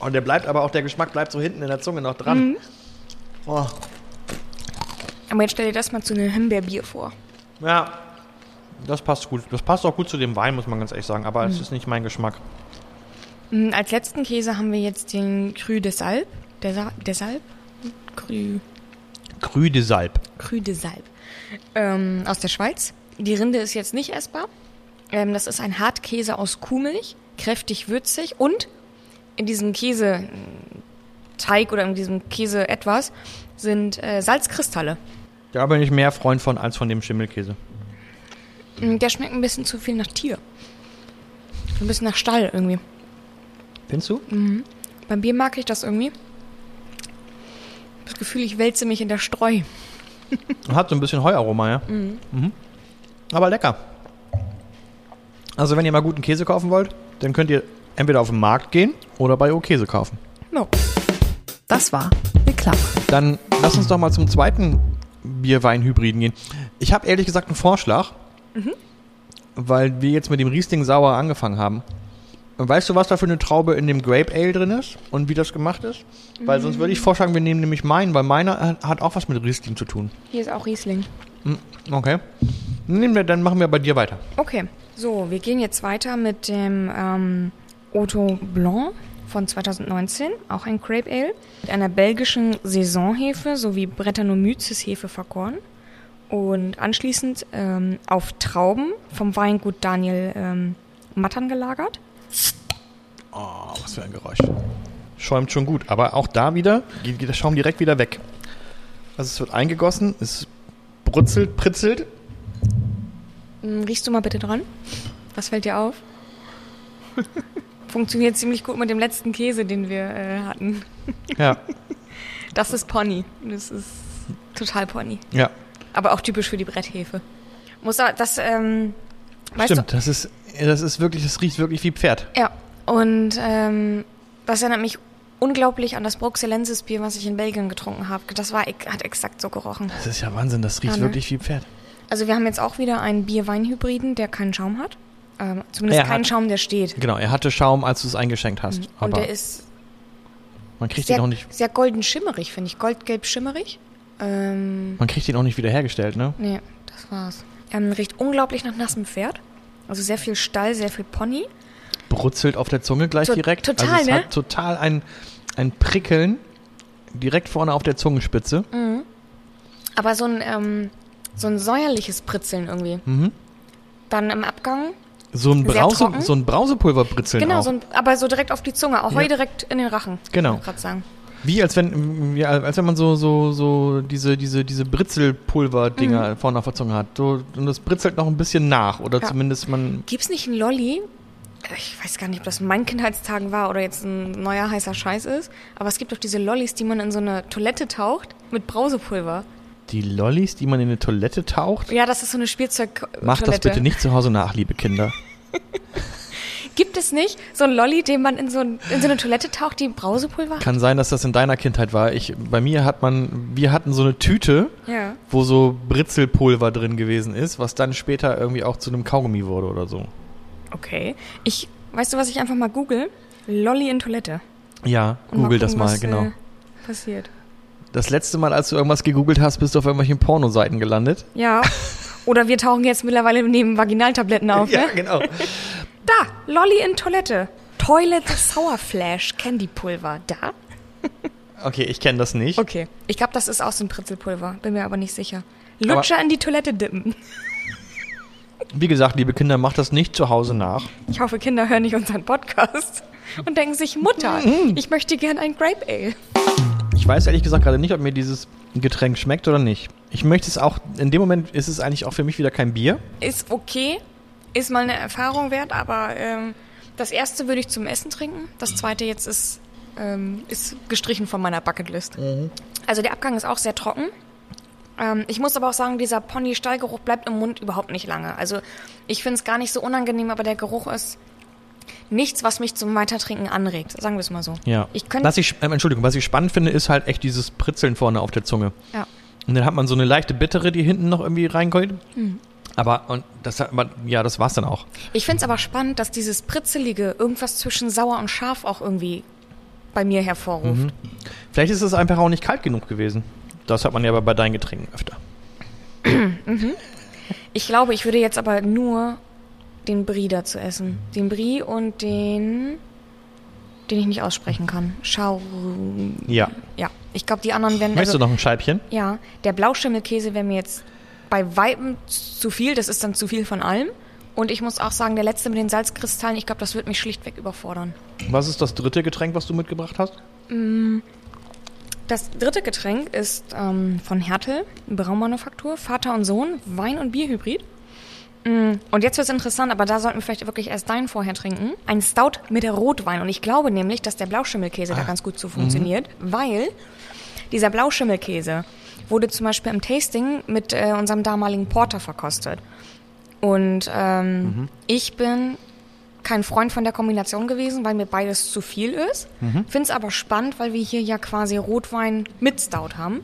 Und der bleibt aber auch, der Geschmack bleibt so hinten in der Zunge noch dran. Mhm. Oh, Aber jetzt stell dir das mal zu einem Himbeerbier vor. ja, das passt gut. Das passt auch gut zu dem Wein, muss man ganz ehrlich sagen, aber es ist nicht mein Geschmack. Mm, Als letzten Käse haben wir jetzt den Cru de Salb. Der, Sa der? Cru, Cru de Salb. Cru de Salb. Ähm, aus der Schweiz. Die Rinde ist jetzt nicht essbar. Ähm, das ist ein Hartkäse aus Kuhmilch. Kräftig würzig. Und in diesem Käseteig oder in diesem Käse etwas sind äh, Salzkristalle. Da bin ich mehr Freund von als von dem Schimmelkäse. Mm, Der schmeckt ein bisschen zu viel nach Tier. Ein bisschen nach Stall irgendwie. Findest du? Beim Bier mag ich das irgendwie. Das Gefühl, ich wälze mich in der Streu. Hat so ein bisschen Heuaroma, ja. Mhm. Aber lecker. Also wenn ihr mal guten Käse kaufen wollt, dann könnt ihr entweder auf den Markt gehen oder bei O Käse kaufen. No. Das war Reklame. Dann lass uns doch mal zum zweiten Bierwein-Hybriden gehen. Ich habe ehrlich gesagt einen Vorschlag, weil wir jetzt mit dem Riesling Sauer angefangen haben. Weißt du, was da für eine Traube in dem Grape Ale drin ist und wie das gemacht ist? Weil sonst würde ich vorschlagen, wir nehmen nämlich meinen, weil meiner hat- auch was mit Riesling zu tun. Hier ist auch Riesling. Okay. Nehmen wir, dann machen wir bei dir weiter. Okay, so, wir gehen jetzt weiter mit dem ähm, Otto Blanc von 2019, auch ein Grape Ale, mit einer belgischen Saisonhefe sowie Brettanomyces Hefe vergoren und anschließend ähm, auf Trauben vom Weingut Daniel ähm, Mattern gelagert. Oh, was für ein Geräusch. Schäumt schon gut, aber auch da wieder geht, geht der Schaum direkt wieder weg. Also es wird eingegossen, es brutzelt, pritzelt. Hm, Riechst du mal bitte dran? Was fällt dir auf? Funktioniert ziemlich gut mit dem letzten Käse, den wir äh, hatten. Ja, Das ist Pony. Das ist total Pony. ja. Aber auch typisch für die Bretthefe. Muss da, das, ähm, Stimmt, das ist, das ist wirklich, das riecht wirklich wie Pferd. Ja. Und ähm, das erinnert mich unglaublich an das Bruxellensis Bier, was ich in Belgien getrunken habe. Das war, hat exakt so gerochen. Das ist ja Wahnsinn, das riecht Ja, ne? wirklich wie Pferd. Also wir haben jetzt auch wieder einen Bier-Wein-Hybriden, der keinen Schaum hat. Ähm, zumindest Er hat- keinen Schaum, der steht. Genau, er hatte Schaum, als du es eingeschenkt hast. Und aber der ist man kriegt ihn sehr, auch nicht, sehr golden schimmerig, finde ich. Goldgelb schimmerig. Ähm, man kriegt ihn auch nicht wieder hergestellt, ne? nee, das war's. Ähm, riecht unglaublich nach nassem Pferd. Also sehr viel Stall, sehr viel Pony. Brutzelt auf der Zunge gleich To- direkt. total, also es ne? hat total ein, ein Prickeln direkt vorne auf der Zungenspitze. Aber so ein, ähm, so ein säuerliches Pritzeln irgendwie. Mhm. Dann im Abgang. So ein, Brause, so ein Brausepulverbritzeln Genau, so ein, aber so direkt auf die Zunge. Auch Ja. heu direkt in den Rachen. Genau. ich sagen. Wie als wenn, wie, als wenn man so, so, so diese, diese, diese Britzelpulver-Dinger vorne auf der Zunge hat. So, und das britzelt noch ein bisschen nach. Oder Mhm. Ja. zumindest man. Gibt's nicht einen Lolli? Ich weiß gar nicht, ob das in meinen Kindheitstagen war oder jetzt ein neuer heißer Scheiß ist. Aber es gibt doch diese Lollis, die man in so eine Toilette taucht mit Brausepulver. Die Lollis, die man in eine Toilette taucht. Ja, das ist so eine Spielzeug. Macht das bitte nicht zu Hause nach, liebe Kinder. Gibt es nicht so einen Lolli, den man in so, ein, in so eine Toilette taucht, die Brausepulver hat? Kann sein, dass das in deiner Kindheit war. Ich, bei mir hat man, wir hatten so eine Tüte, Ja. wo so Britzelpulver drin gewesen ist, was dann später irgendwie auch zu einem Kaugummi wurde oder so. Okay. Ich, weißt du, was ich einfach mal google? Lolli in Toilette. Ja, Und google das gucken, mal, was, genau. Äh, passiert. Das letzte Mal, als du irgendwas gegoogelt hast, bist du auf irgendwelchen Pornoseiten gelandet. Ja. Oder wir tauchen jetzt mittlerweile neben Vaginaltabletten auf, ne? genau. Da, Lolli in Toilette. Toilet Sour Flash Candy Pulver. Da? Okay, ich kenne das nicht. Okay. Ich glaube, das ist auch so ein Pritzelpulver. Bin mir aber nicht sicher. Lutscher in die Toilette dippen. Wie gesagt, liebe Kinder, macht das nicht zu Hause nach. Ich hoffe, Kinder hören nicht unseren Podcast und denken sich, Mutter, ich möchte gern ein Grape Ale. Ich weiß ehrlich gesagt gerade nicht, ob mir dieses Getränk schmeckt oder nicht. Ich möchte es auch, in dem Moment ist es eigentlich auch für mich wieder kein Bier. Ist okay, ist mal eine Erfahrung wert, aber ähm, das erste würde ich zum Essen trinken. Das zweite jetzt ist, ähm, ist gestrichen von meiner Bucketlist. Also der Abgang ist auch sehr trocken. Ähm, ich muss aber auch sagen, dieser Pony-Stallgeruch bleibt im Mund überhaupt nicht lange. Also ich finde es gar nicht so unangenehm, aber der Geruch ist nichts, was mich zum Weitertrinken anregt. Sagen wir es mal so. Ja. Ich was ich, ähm, Entschuldigung, was ich spannend finde, ist halt echt dieses Pritzeln vorne auf der Zunge. Ja. Und dann hat man so eine leichte Bittere, die hinten noch irgendwie reinkommt. Mhm. Aber, und das hat man, ja, das war's dann auch. Ich finde es aber spannend, dass dieses Pritzelige irgendwas zwischen sauer und scharf auch irgendwie bei mir hervorruft. Vielleicht ist es einfach auch nicht kalt genug gewesen. Das hat man ja aber bei deinen Getränken öfter. Ich glaube, ich würde jetzt aber nur den Brie dazu essen. Den Brie und den, den ich nicht aussprechen kann. Schau. Ja. Ja, ich glaube, die anderen werden. Möchtest also, du noch ein Scheibchen? Ja, der Blauschimmelkäse wäre mir jetzt bei Weitem zu viel. Das ist dann zu viel von allem. Und ich muss auch sagen, der letzte mit den Salzkristallen, ich glaube, das wird mich schlichtweg überfordern. Was ist das dritte Getränk, was du mitgebracht hast? Das dritte Getränk ist ähm, von Hertel, Braumanufaktur, Vater und Sohn, Wein- und Bierhybrid. Mm, Und jetzt wird es interessant, aber da sollten wir vielleicht wirklich erst deinen vorher trinken. Ein Stout mit Rotwein. Und ich glaube nämlich, dass der Blauschimmelkäse da ganz gut so funktioniert, weil dieser Blauschimmelkäse wurde zum Beispiel im Tasting mit äh, unserem damaligen Porter verkostet. Und ähm, ich bin kein Freund von der Kombination gewesen, weil mir beides zu viel ist. Finde es aber spannend, weil wir hier ja quasi Rotwein mit Stout haben.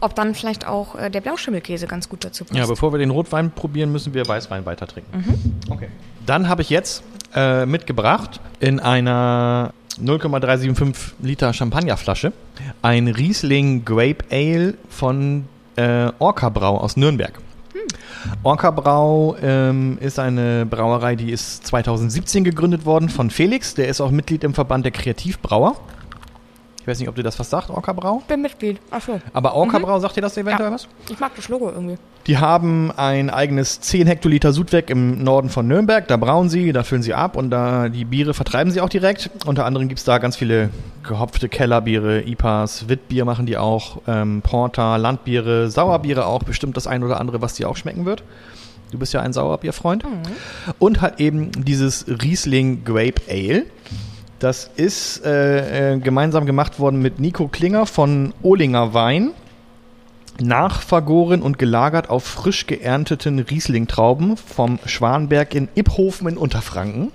Ob dann vielleicht auch äh, der Blauschimmelkäse ganz gut dazu passt. Ja, bevor wir den Rotwein probieren, müssen wir Weißwein weiter trinken. Okay. Dann habe ich jetzt äh, mitgebracht in einer 0,375 Liter Champagnerflasche ein Riesling Grape Ale von äh, Orca Brau aus Nürnberg. Orca Brau ähm, ist eine Brauerei, die ist 2017 gegründet worden von Felix. Der ist auch Mitglied im Verband der Kreativbrauer. Ich weiß nicht, ob dir das was sagt, Orca Brau. bin Mitglied. Ach so. Aber Orca Brau, sagt dir das eventuell Ja. was? Ich mag das Logo irgendwie. Die haben ein eigenes 10 Hektoliter Sudwerk im Norden von Nürnberg. Da brauen sie, da füllen sie ab und da die Biere vertreiben sie auch direkt. Unter anderem gibt's da ganz viele gehopfte Kellerbiere, IPAs, Witbier machen die auch, ähm, Porter, Landbiere, Sauerbiere auch. Bestimmt das ein oder andere, was dir auch schmecken wird. Du bist ja ein Sauerbierfreund. Und halt eben dieses Riesling Grape Ale. Das ist äh, äh, gemeinsam gemacht worden mit Nico Klinger von Ohlinger Wein nachvergoren und gelagert auf frisch geernteten Riesling-Trauben vom Schwanberg in Iphofen in Unterfranken.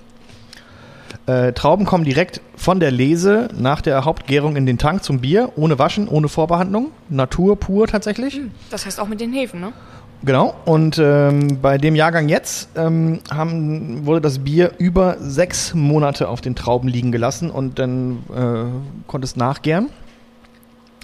Äh, Trauben kommen direkt von der Lese nach der Hauptgärung in den Tank zum Bier, ohne Waschen, ohne Vorbehandlung. Natur pur tatsächlich. Das heißt auch mit den Hefen, ne? Genau. Und ähm, bei dem Jahrgang jetzt ähm, haben, wurde das Bier über sechs Monate auf den Trauben liegen gelassen und dann äh, konnte es nachgären.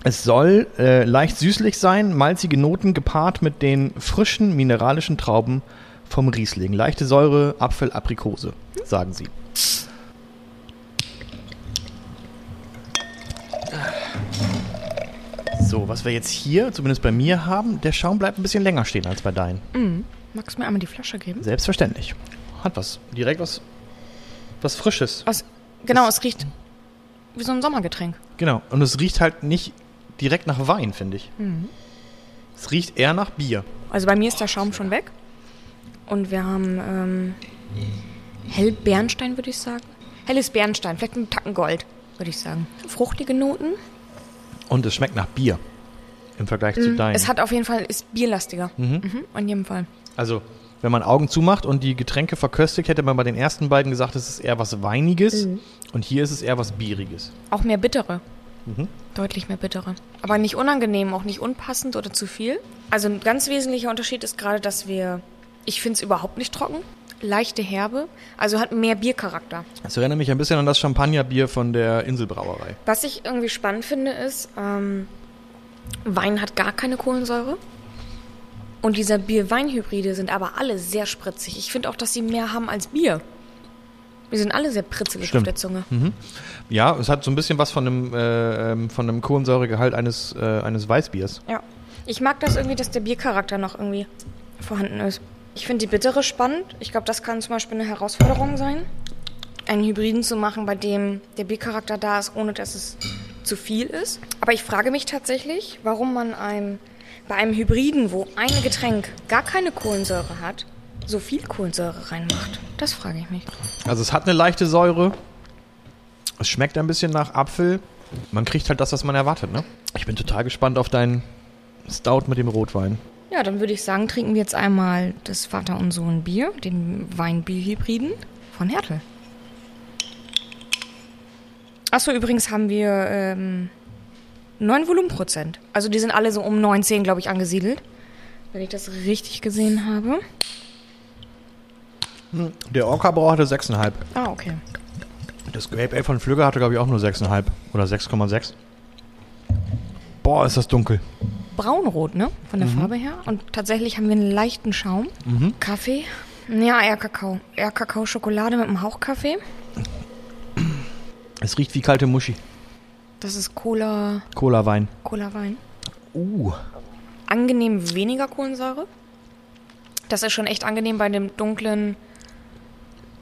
Es soll äh, leicht süßlich sein, malzige Noten gepaart mit den frischen mineralischen Trauben vom Riesling. Leichte Säure, Apfel, Aprikose, sagen sie. So, was wir jetzt hier, zumindest bei mir haben, der Schaum bleibt ein bisschen länger stehen als bei deinen. Mhm. Magst du mir einmal die Flasche geben? Selbstverständlich. Hat was. Direkt was, was Frisches. Was, genau, es riecht wie so ein Sommergetränk. Genau. Und es riecht halt nicht direkt nach Wein, finde ich. Es riecht eher nach Bier. Also bei mir ist der Schaum schon weg. Und wir haben ähm, Hellbernstein, würde ich sagen. Helles Bernstein, vielleicht ein Tacken Gold, würde ich sagen. Fruchtige Noten. Und es schmeckt nach Bier. Im Vergleich zu deinen. Es hat auf jeden Fall, ist bierlastiger. Mhm, in jedem Fall. also, wenn man Augen zumacht und die Getränke verköstigt, hätte man bei den ersten beiden gesagt, es ist eher was Weiniges. Und hier ist es eher was Bieriges. Auch mehr bittere. Mhm. Deutlich mehr bittere. Aber nicht unangenehm, auch nicht unpassend oder zu viel. Also ein ganz wesentlicher Unterschied ist gerade, dass wir, ich finde es überhaupt nicht trocken, leichte Herbe, also hat mehr Biercharakter. Das erinnert mich ein bisschen an das Champagnerbier von der Inselbrauerei. Was ich irgendwie spannend finde, ist, ähm, Wein hat gar keine Kohlensäure. Und dieser Bier-Wein-Hybride sind aber alle sehr spritzig. Ich finde auch, dass sie mehr haben als Bier. Wir sind alle sehr pritzelig Stimmt. auf der Zunge. Ja, es hat so ein bisschen was von einem, äh, ähm, von einem Kohlensäuregehalt eines, äh, eines Weißbiers. Ja. Ich mag das irgendwie, dass der Biercharakter noch irgendwie vorhanden ist. Ich finde die bittere spannend. Ich glaube, das kann zum Beispiel eine Herausforderung sein, einen Hybriden zu machen, bei dem der Biercharakter da ist, ohne dass es zu viel ist. Aber ich frage mich tatsächlich, warum man einem, bei einem Hybriden, wo ein Getränk gar keine Kohlensäure hat, so viel Kohlensäure reinmacht. Das frage ich mich. Also es hat eine leichte Säure. Es schmeckt ein bisschen nach Apfel. Man kriegt halt das, was man erwartet, ne? Ich bin total gespannt auf deinen Stout mit dem Rotwein. Ja, dann würde ich sagen, trinken wir jetzt einmal das Vater und Sohn Bier, den Weinbier-Hybriden von Hertel. Achso, übrigens haben wir ähm, 9 Volumenprozent. Also die sind alle so um 9, 10, glaube ich, angesiedelt. Wenn ich das richtig gesehen habe. Der Orca-Brau hatte 6,5. Ah, okay. Das Grape Ale von Flügger hatte, glaube ich, auch nur 6,5 oder 6,6. Boah, ist das dunkel. Braunrot, ne? Von der Farbe her. Und tatsächlich haben wir einen leichten Schaum. Kaffee. Ja, eher Kakao. Eher Kakao-Schokolade mit einem Hauch Kaffee. Es riecht wie kalte Muschi. Das ist Cola, Cola-Wein. Cola-Wein. Uh. angenehm weniger Kohlensäure. Das ist schon echt angenehm bei dem dunklen,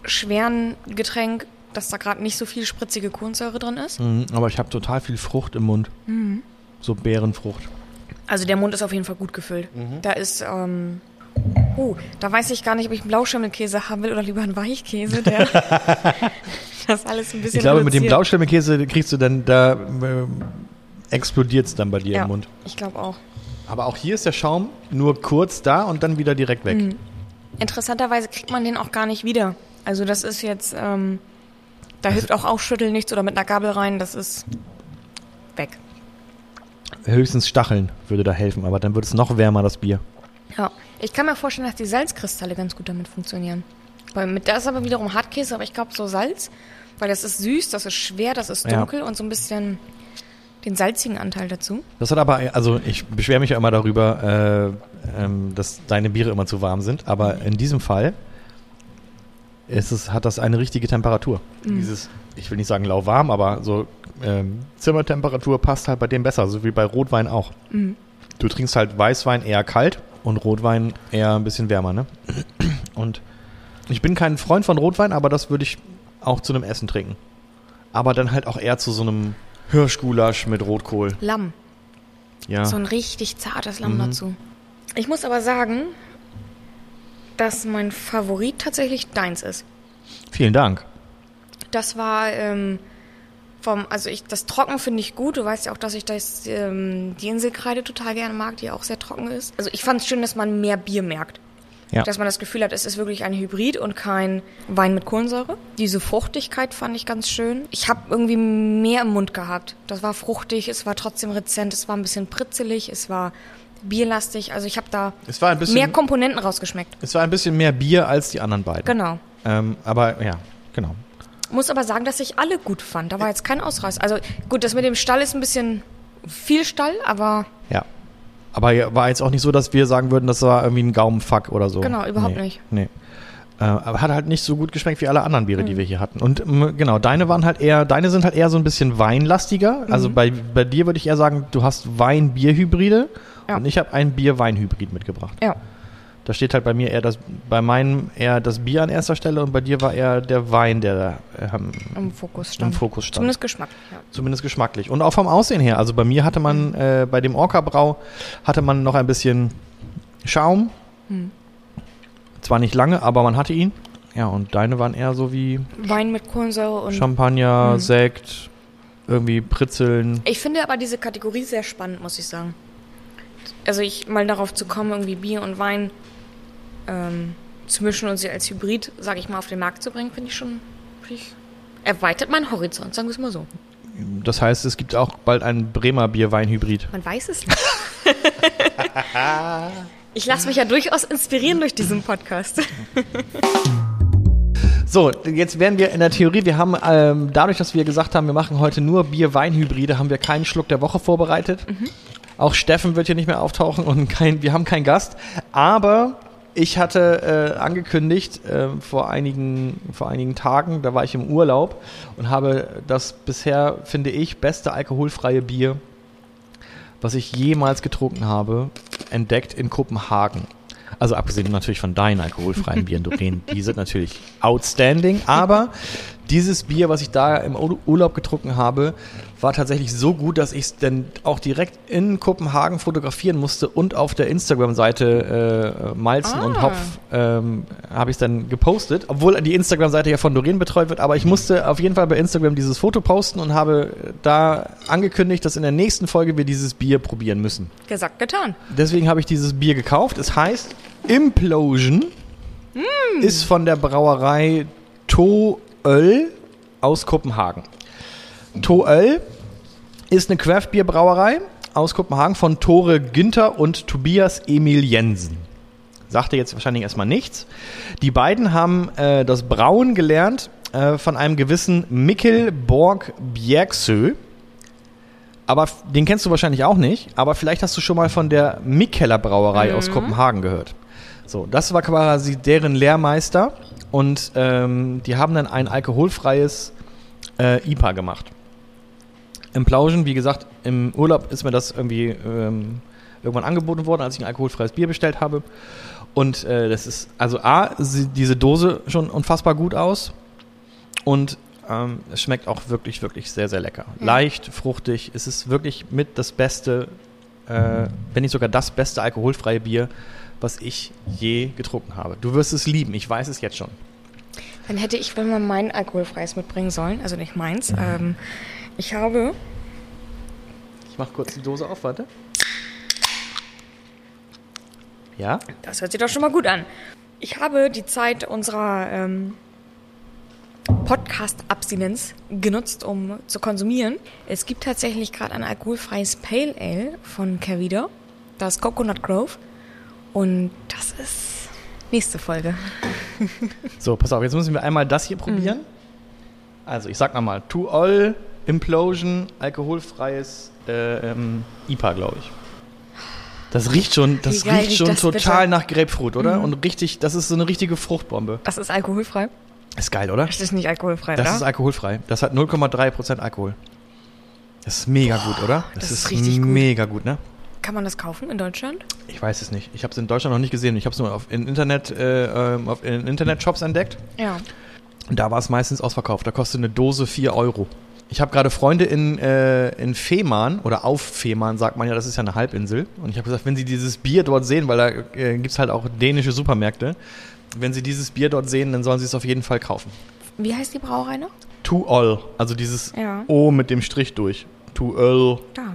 schweren Getränk dass da gerade nicht so viel spritzige Kohlensäure drin ist. Mhm, aber ich habe total viel Frucht im Mund. So Beerenfrucht. Also der Mund ist auf jeden Fall gut gefüllt. Da ist, ähm, oh, da weiß ich gar nicht, ob ich einen Blauschimmelkäse haben will oder lieber einen Weichkäse, der das alles ein bisschen Ich glaube, mit dem reduziert. Blauschimmelkäse kriegst du dann, da äh, explodiert es dann bei dir ja, im Mund. ich glaube auch. Aber auch hier ist der Schaum nur kurz da und dann wieder direkt weg. Mhm. Interessanterweise kriegt man den auch gar nicht wieder. Also das ist jetzt, ähm, da hilft auch Aufschütteln nichts oder mit einer Gabel rein, das ist weg. Höchstens Stacheln würde da helfen, aber dann wird es noch wärmer, das Bier. Ja. Ich kann mir vorstellen, dass die Salzkristalle ganz gut damit funktionieren. Weil mit das ist aber wiederum Hartkäse, aber ich glaube so Salz, weil das ist süß, das ist schwer, das ist Ja. dunkel und so ein bisschen den salzigen Anteil dazu. Das hat aber, also ich beschwere mich ja immer darüber, äh, ähm, dass deine Biere immer zu warm sind, aber in diesem Fall ist es, hat das eine richtige Temperatur. Dieses, ich will nicht sagen lauwarm, aber so ähm, Zimmertemperatur passt halt bei dem besser, so wie bei Rotwein auch. Du trinkst halt Weißwein eher kalt und Rotwein eher ein bisschen wärmer, ne? Und ich bin kein Freund von Rotwein, aber das würde ich auch zu einem Essen trinken. Aber dann halt auch eher zu so einem Hirschgulasch mit Rotkohl. Lamm. Ja. So ein richtig zartes Lamm Mhm. dazu. Ich muss aber sagen, dass mein Favorit tatsächlich deins ist. Vielen Dank. Das war ähm, vom, also ich, das Trocken finde ich gut. Du weißt ja auch, dass ich das, ähm, die Inselkreide total gerne mag, die auch sehr trocken ist. Also ich fand es schön, dass man mehr Bier merkt. Ja. Dass man das Gefühl hat, es ist wirklich ein Hybrid und kein Wein mit Kohlensäure. Diese Fruchtigkeit fand ich ganz schön. Ich habe irgendwie mehr im Mund gehabt. Das war fruchtig, es war trotzdem rezent, es war ein bisschen pritzelig, es war bierlastig. Also ich habe da Es war ein bisschen, mehr Komponenten rausgeschmeckt. es war ein bisschen mehr Bier als die anderen beiden. Genau. Ähm, aber ja, genau. Muss aber sagen, dass ich alle gut fand. Da war jetzt kein Ausreißer. Also gut, das mit dem Stall ist ein bisschen viel Stall, aber Ja. Aber war jetzt auch nicht so, dass wir sagen würden, das war irgendwie ein Gaumenfuck oder so. Genau, überhaupt nee, nicht. Nee. Äh, aber hat halt nicht so gut geschmeckt wie alle anderen Biere, die wir hier hatten. Und genau, deine waren halt eher, deine sind halt eher so ein bisschen weinlastiger. Mhm. Also bei, bei dir würde ich eher sagen, du hast Wein-Bier-Hybride Ja. und ich habe ein Bier-Wein-Hybrid mitgebracht. ja. Da steht halt bei mir eher das, bei meinem eher das Bier an erster Stelle und bei dir war eher der Wein, der da ähm, Im Fokus stand. im Fokus stand. Zumindest Geschmack. Ja. Zumindest geschmacklich. Und auch vom Aussehen her. Also bei mir hatte man, äh, bei dem Orca-Brau hatte man noch ein bisschen Schaum. Hm. Zwar nicht lange, aber man hatte ihn. Ja, und deine waren eher so wie Wein mit Kohlensäure und. Champagner, Hm. Sekt, irgendwie Pritzeln. Ich finde aber diese Kategorie sehr spannend, muss ich sagen. Also ich mal darauf zu kommen, irgendwie Bier und Wein ähm, zu mischen und sie als Hybrid, sage ich mal, auf den Markt zu bringen, finde ich schon. Find ich, erweitert meinen Horizont, sagen wir es mal so. Das heißt, es gibt auch bald einen Bremer Bier-Wein-Hybrid. Man weiß es nicht. ich lasse mich ja durchaus inspirieren durch diesen Podcast. So, jetzt werden wir in der Theorie, wir haben ähm, dadurch, dass wir gesagt haben, wir machen heute nur Bier-Wein-Hybride, haben wir keinen Schluck der Woche vorbereitet. Auch Steffen wird hier nicht mehr auftauchen und kein, wir haben keinen Gast. Aber ich hatte äh, angekündigt äh, vor, einigen, vor einigen Tagen, da war ich im Urlaub und habe das bisher, finde ich, beste alkoholfreie Bier, was ich jemals getrunken habe, entdeckt in Kopenhagen. Also abgesehen natürlich von deinen alkoholfreien Bieren, Doreen, die sind natürlich outstanding, aber dieses Bier, was ich da im Ur- Urlaub getrunken habe, war tatsächlich so gut, dass ich es dann auch direkt in Kopenhagen fotografieren musste und auf der Instagram-Seite äh, Malzen Ah. und Hopf ähm, habe ich es dann gepostet, obwohl die Instagram-Seite ja von Doreen betreut wird, aber ich musste auf jeden Fall bei Instagram dieses Foto posten und habe da angekündigt, dass in der nächsten Folge wir dieses Bier probieren müssen. Gesagt, getan. Deswegen habe ich dieses Bier gekauft. Es heißt Implosion. Ist von der Brauerei Toöl aus Kopenhagen. Toöl ist eine Craft-Bier-Brauerei aus Kopenhagen von Tore Günther und Tobias Emil Jensen. Sagte jetzt wahrscheinlich erstmal nichts. Die beiden haben äh, das Brauen gelernt äh, von einem gewissen Mikkel Borg Bjergsø. Aber den kennst du wahrscheinlich auch nicht, aber vielleicht hast du schon mal von der Mikkeller Brauerei aus Kopenhagen gehört. So, das war quasi deren Lehrmeister und ähm, die haben dann ein alkoholfreies äh, IPA gemacht. Im Plauschen, wie gesagt, im Urlaub ist mir das irgendwie ähm, irgendwann angeboten worden, als ich ein alkoholfreies Bier bestellt habe. Und äh, das ist, also A, sie, diese Dose schon unfassbar gut aus und Ähm, es schmeckt auch wirklich, wirklich sehr, sehr lecker. Leicht, fruchtig. Es ist wirklich mit das beste, äh, wenn nicht sogar das beste alkoholfreie Bier, was ich je getrunken habe. Du wirst es lieben, ich weiß es jetzt schon. Dann hätte ich wohl mal mein alkoholfreies mitbringen sollen, also nicht meins. Ähm, ich habe Ich mach kurz die Dose auf, warte. Ja? Das hört sich doch schon mal gut an. Ich habe die Zeit unserer ähm, Podcast-Abstinenz genutzt, um zu konsumieren. Es gibt tatsächlich gerade ein alkoholfreies Pale Ale von Carvida, das Coconut Grove. Und das ist nächste Folge. So, pass auf, jetzt müssen wir einmal das hier probieren. Also, ich sag nochmal, To All Implosion, alkoholfreies äh, ähm, IPA, glaube ich. Das riecht schon, das geil riecht schon das total bitte? nach Grapefruit, oder? Und richtig, das ist so eine richtige Fruchtbombe. Das ist alkoholfrei? Ist geil, oder? Das ist nicht alkoholfrei, Das oder? ist alkoholfrei. Das hat 0,3% Alkohol. Das ist mega gut, oder? das ist richtig gut. mega gut, ne? Kann man das kaufen in Deutschland? Ich weiß es nicht. Ich habe es in Deutschland noch nicht gesehen. Ich habe es nur auf, in Internet, äh, ähm, auf, in Internetshops entdeckt. Ja. Und da war es meistens ausverkauft. Da kostet eine Dose 4 Euro. Ich habe gerade Freunde in, äh, in Fehmarn oder auf Fehmarn, sagt man ja, das ist ja eine Halbinsel. Und ich habe gesagt, wenn sie dieses Bier dort sehen, weil da äh, gibt es halt auch dänische Supermärkte, wenn sie dieses Bier dort sehen, dann sollen sie es auf jeden Fall kaufen. Wie heißt die Brauerei noch? To all, also dieses Ja. O mit dem Strich durch. To all. Da.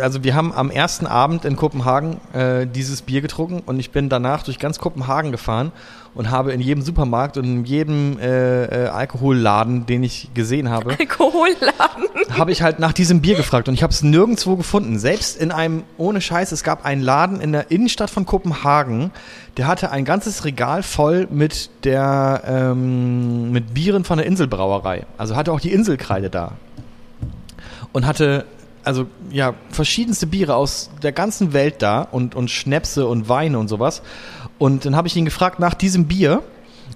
Also wir haben am ersten Abend in Kopenhagen äh, dieses Bier getrunken und ich bin danach durch ganz Kopenhagen gefahren und habe in jedem Supermarkt und in jedem äh, äh, Alkoholladen, den ich gesehen habe, Alkoholladen. habe ich halt nach diesem Bier gefragt und ich habe es nirgendwo gefunden. Selbst in einem, ohne Scheiß, es gab einen Laden in der Innenstadt von Kopenhagen, der hatte ein ganzes Regal voll mit der ähm, mit Bieren von der Inselbrauerei. Also hatte auch die Inselkreide da und hatte also ja verschiedenste Biere aus der ganzen Welt da und und Schnäpse und Weine und sowas. Und dann habe ich ihn gefragt nach diesem Bier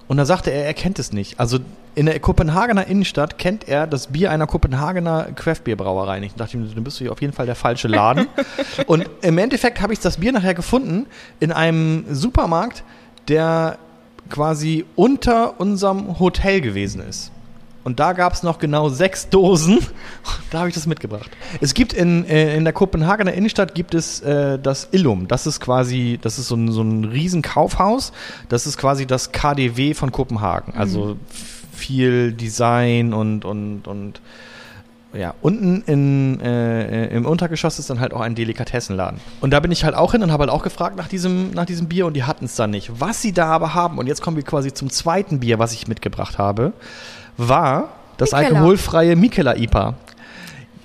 und da sagte er, er kennt es nicht. Also in der Kopenhagener Innenstadt kennt er das Bier einer Kopenhagener Craftbierbrauerei nicht. Da dachte ich mir, dann bist du hier auf jeden Fall der falsche Laden. und im Endeffekt habe ich das Bier nachher gefunden in einem Supermarkt, der quasi unter unserem Hotel gewesen ist. Und da gab es noch genau sechs Dosen. Da habe ich das mitgebracht. Es gibt in, äh, in der Kopenhagener Innenstadt gibt es äh, das Illum. Das ist quasi, das ist so ein, so ein riesen Kaufhaus. Das ist quasi das KDW von Kopenhagen. Also viel Design und, und, und ja, unten in, äh, im Untergeschoss ist dann halt auch ein Delikatessenladen. Und da bin ich halt auch hin und habe halt auch gefragt nach diesem, nach diesem Bier und die hatten es dann nicht. Was sie da aber haben, und jetzt kommen wir quasi zum zweiten Bier, was ich mitgebracht habe, war das Mikkeller. alkoholfreie Mikela IPA.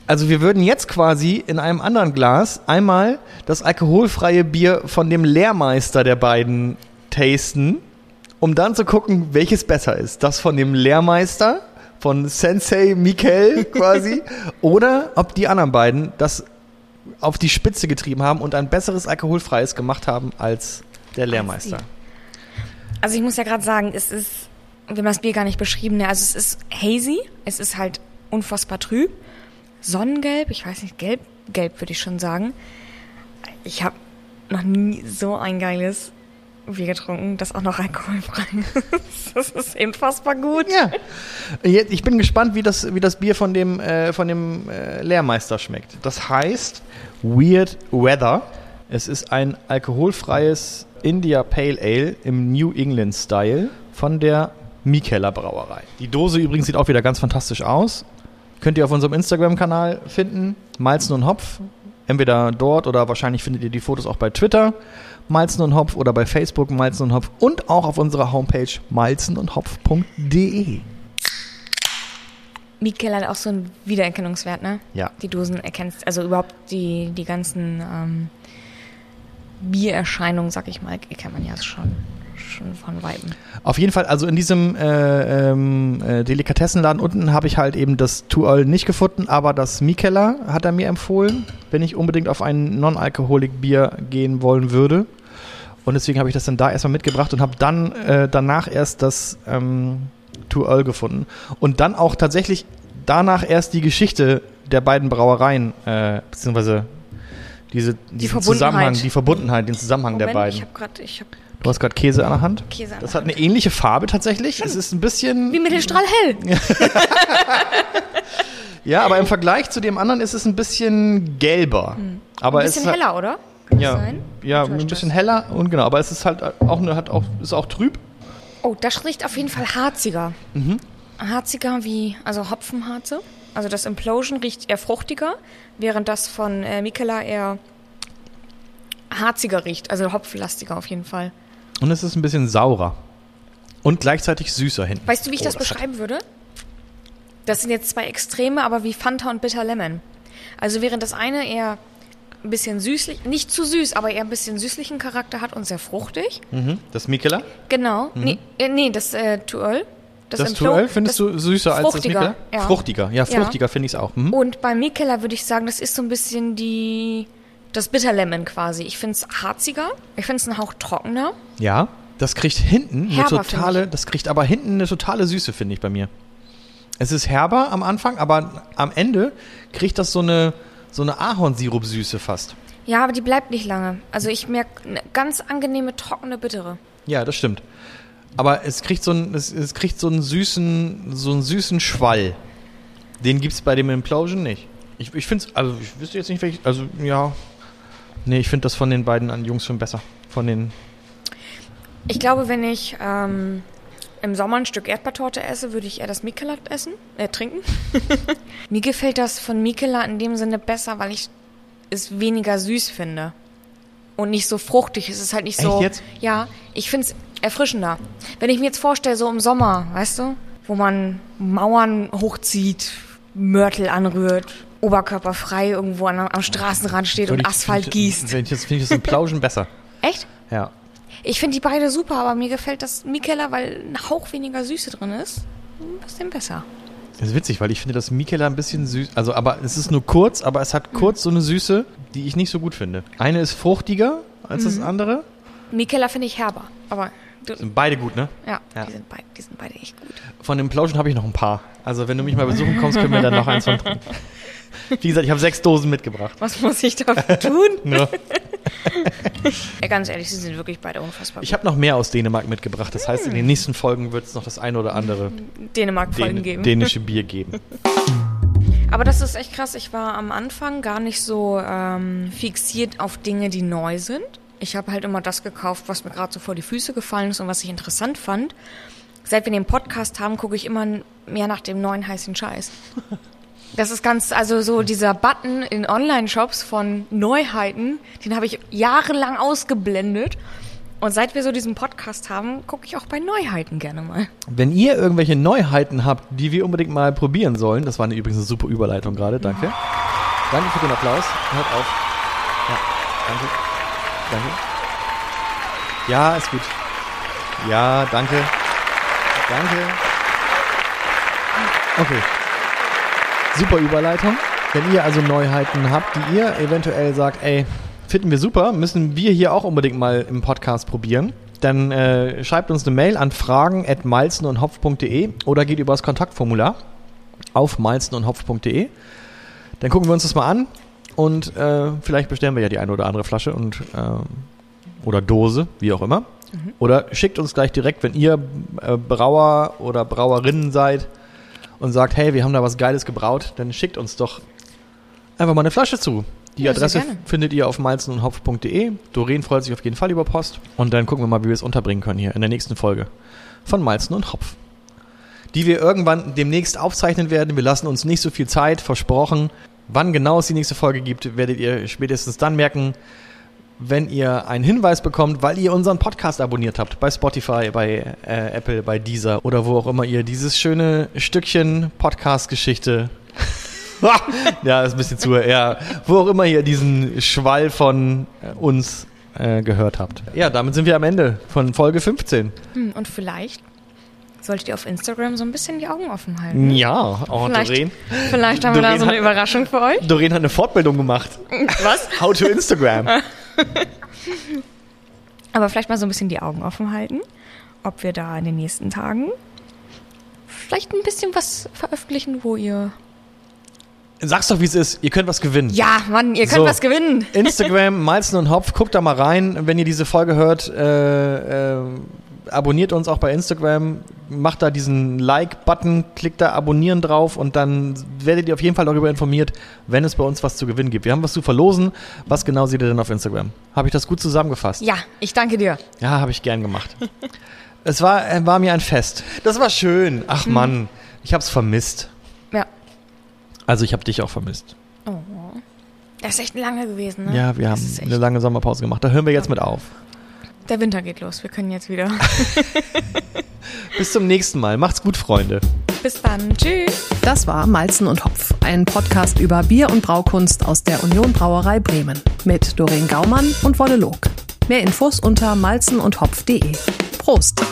Also wir würden jetzt quasi in einem anderen Glas einmal das alkoholfreie Bier von dem Lehrmeister der beiden tasten, um dann zu gucken, welches besser ist. Das von dem Lehrmeister, von Sensei Mikel quasi, oder ob die anderen beiden das auf die Spitze getrieben haben und ein besseres alkoholfreies gemacht haben als der Lehrmeister. Also ich muss ja gerade sagen, es ist, wir haben das Bier gar nicht beschrieben, ne? also es ist hazy, es ist halt unfassbar trüb, sonnengelb, ich weiß nicht, gelb, gelb würde ich schon sagen. Ich habe noch nie so ein geiles Bier getrunken, das auch noch alkoholfrei ist. Das ist unfassbar gut. Ja. Ich bin gespannt, wie das, wie das Bier von dem, äh, von dem äh, Lehrmeister schmeckt. Das heißt Weird Weather. Es ist ein alkoholfreies India Pale Ale im New England Style von der Mikeller Brauerei. Die Dose übrigens sieht auch wieder ganz fantastisch aus. Könnt ihr auf unserem Instagram-Kanal finden. Malzen und Hopf. Entweder dort oder wahrscheinlich findet ihr die Fotos auch bei Twitter. Malzen und Hopf oder bei Facebook Malzen und Hopf und auch auf unserer Homepage malzenundhopf.de. Mikkel hat auch so einen Wiedererkennungswert, ne? Ja. Die Dosen erkennst, also überhaupt die, die ganzen ähm, Biererscheinungen, sag ich mal, erkennt man ja schon, schon von Weiben. Auf jeden Fall, also in diesem äh, ähm, äh, Delikatessenladen unten habe ich halt eben das Two All nicht gefunden, aber das Mikeller hat er mir empfohlen, wenn ich unbedingt auf ein Non-Alkoholik-Bier gehen wollen würde. Und deswegen habe ich das dann da erstmal mitgebracht und habe dann äh, danach erst das ähm, Two All gefunden. Und dann auch tatsächlich danach erst die Geschichte der beiden Brauereien, äh, beziehungsweise diese, diesen Verbundenheit. Zusammenhang, die Verbundenheit, den Zusammenhang der Moment, beiden. ich habe gerade, ich habe Du hast gerade Käse an der Hand. Käse an Das hat eine ähnliche Farbe tatsächlich. Es ist ein bisschen. wie Mittelstrahl hell. Ja, aber im Vergleich zu dem anderen ist es ein bisschen gelber. Aber Ein bisschen heller, oder? Kann das Ja, sein? ja, ein das? bisschen heller und genau. Aber es ist halt auch, hat auch, ist auch trüb. Oh, das riecht auf jeden Fall harziger. Mhm. Harziger wie, also Hopfenharze. Also das Implosion riecht eher fruchtiger, während das von äh, Mikela eher harziger riecht. Also hopflastiger auf jeden Fall. Und es ist ein bisschen saurer. Und gleichzeitig süßer hinten. Weißt du, wie ich Oh, das hat- beschreiben würde? Das sind jetzt zwei Extreme, aber wie Fanta und Bitter Lemon. Also während das eine eher ein bisschen süßlich, nicht zu süß, aber eher ein bisschen süßlichen Charakter hat und sehr fruchtig. Mhm. Das Mikela? Genau. Nee, äh, nee, das äh, Earl. Das, Implo- Tuel findest das- du süßer als das Mikela? ja. Fruchtiger, ja, Ja. fruchtiger finde ich es auch. Mhm. Und bei Mikela würde ich sagen, das ist so ein bisschen die das Bitter Lemon quasi. Ich finde es harziger, ich finde es einen Hauch trockener. Ja, das kriegt hinten eine Herber, totale, das kriegt aber hinten eine totale Süße, finde ich bei mir. Es ist herber am Anfang, aber am Ende kriegt das so eine, so eine Ahornsirup-Süße fast. Ja, aber die bleibt nicht lange. Also ich merke eine ganz angenehme, trockene, bittere. Ja, das stimmt. Aber es kriegt so einen, es, es kriegt so einen süßen, so einen süßen Schwall. Den gibt es bei dem Implosion nicht. Ich, ich finde es, also ich wüsste jetzt nicht, welch, also ja. Nee, ich finde das von den beiden an Jungs schon besser. Von den, Ich glaube, wenn ich ähm, im Sommer ein Stück Erdbeertorte esse, würde ich eher das Mikela essen, äh, trinken. Mir gefällt das von Mikela in dem Sinne besser, weil ich es weniger süß finde. Und nicht so fruchtig. Es ist halt nicht so. Echt jetzt? Ja, ich finde es erfrischender. Wenn ich mir jetzt vorstelle, so im Sommer, weißt du, wo man Mauern hochzieht, Mörtel anrührt, oberkörperfrei irgendwo an, am Straßenrand steht Würde und ich- Asphalt finde ich- gießt. Finde ich, das- finde ich das Implosion besser. Echt? Ja. Ich finde die beide super, aber mir gefällt das Mikela, weil ein Hauch weniger Süße drin ist, ein bisschen besser. Das ist witzig, weil ich finde das Mikela ein bisschen süß. Also, aber es ist nur kurz, aber es hat kurz so eine Süße, die ich nicht so gut finde. Eine ist fruchtiger als das andere. Mikela finde ich herber, aber Sind beide gut, ne? ja, Ja. Die, sind beide, die sind beide echt gut. Von Implosion habe ich noch ein paar. Also, wenn du mich mal besuchen kommst, können wir dann noch eins von trinken. Wie gesagt, ich habe sechs Dosen mitgebracht. Was muss ich dafür tun? Ja. ja, ganz ehrlich, sie sind wirklich beide unfassbar Ich habe noch mehr aus Dänemark mitgebracht. Das heißt, in den nächsten Folgen wird es noch das eine oder andere gut. Dänemark-Folgen Dän geben. dänische Bier geben. Aber das ist echt krass. Ich war am Anfang gar nicht so ähm, fixiert auf Dinge, die neu sind. Ich habe halt immer das gekauft, was mir gerade so vor die Füße gefallen ist und was ich interessant fand. Seit wir den Podcast haben, gucke ich immer mehr nach dem neuen heißen Scheiß. Das ist ganz, also so dieser Button in Online-Shops von Neuheiten, den habe ich jahrelang ausgeblendet. Und seit wir so diesen Podcast haben, gucke ich auch bei Neuheiten gerne mal. Wenn ihr irgendwelche Neuheiten habt, die wir unbedingt mal probieren sollen, das war eine, übrigens eine super Überleitung gerade, danke. Danke für den Applaus. Hört auf. Ja, danke. Danke. Ja, ist gut. Ja, danke. Danke. Okay. Super Überleitung. Wenn ihr also Neuheiten habt, die ihr eventuell sagt, ey, finden wir super, müssen wir hier auch unbedingt mal im Podcast probieren, dann äh, schreibt uns eine Mail an fragen at malzenundhopf.de oder geht über das Kontaktformular auf malzenundhopf.de. Dann gucken wir uns das mal an und äh, vielleicht bestellen wir ja die eine oder andere Flasche und äh, oder Dose, wie auch immer. Oder schickt uns gleich direkt, wenn ihr äh, Brauer oder Brauerinnen seid und sagt, hey, wir haben da was Geiles gebraut, dann schickt uns doch einfach mal eine Flasche zu. Die Ja, Adresse findet ihr auf malzenundhopf.de. Doreen freut sich auf jeden Fall über Post. Und dann gucken wir mal, wie wir es unterbringen können hier in der nächsten Folge von Malzen und Hopf. Die wir irgendwann demnächst aufzeichnen werden. Wir lassen uns nicht so viel Zeit, versprochen. Wann genau es die nächste Folge gibt, werdet ihr spätestens dann merken, wenn ihr einen Hinweis bekommt, weil ihr unseren Podcast abonniert habt. Bei Spotify, bei äh, Apple, bei Deezer oder wo auch immer ihr dieses schöne Stückchen Podcast-Geschichte. ja, ist ein bisschen zu, ja, wo auch immer ihr diesen Schwall von äh, uns äh, gehört habt. Ja, damit sind wir am Ende von Folge 15. Hm, und vielleicht solltet ihr auf Instagram so ein bisschen die Augen offen halten. Ja, oh, Vielleicht, Doreen. vielleicht haben wir da Doreen so eine hat- Überraschung für euch. Doreen hat eine Fortbildung gemacht. Was? How to Instagram. Aber vielleicht mal so ein bisschen die Augen offen halten, ob wir da in den nächsten Tagen vielleicht ein bisschen was veröffentlichen, wo ihr Sag's doch, wie es ist. Ihr könnt was gewinnen. Ja, Mann, ihr könnt So. was gewinnen. Instagram, Malzen und Hopf, guckt da mal rein. Wenn ihr diese Folge hört, äh, äh, abonniert uns auch bei Instagram, macht da diesen Like-Button, klickt da Abonnieren drauf und dann werdet ihr auf jeden Fall darüber informiert, wenn es bei uns was zu gewinnen gibt. Wir haben was zu verlosen. Was genau seht ihr denn auf Instagram? Habe ich das gut zusammengefasst? Ja, ich danke dir. Ja, habe ich gern gemacht. es war, äh, war mir ein Fest. Das war schön. Ach Mann, ich habe es vermisst. Ja. Also ich habe dich auch vermisst. Das ist echt lange gewesen, ne? Ja, wir Das haben eine lange Sommerpause gemacht. Da hören wir jetzt mit auf. Der Winter geht los. Wir können jetzt wieder. Bis zum nächsten Mal. Macht's gut, Freunde. Bis dann. Tschüss. Das war Malzen und Hopf, ein Podcast über Bier und Braukunst aus der Union Brauerei Bremen mit Doreen Gaumann und Wolle Log. Mehr Infos unter malzenundhopf.de. Prost!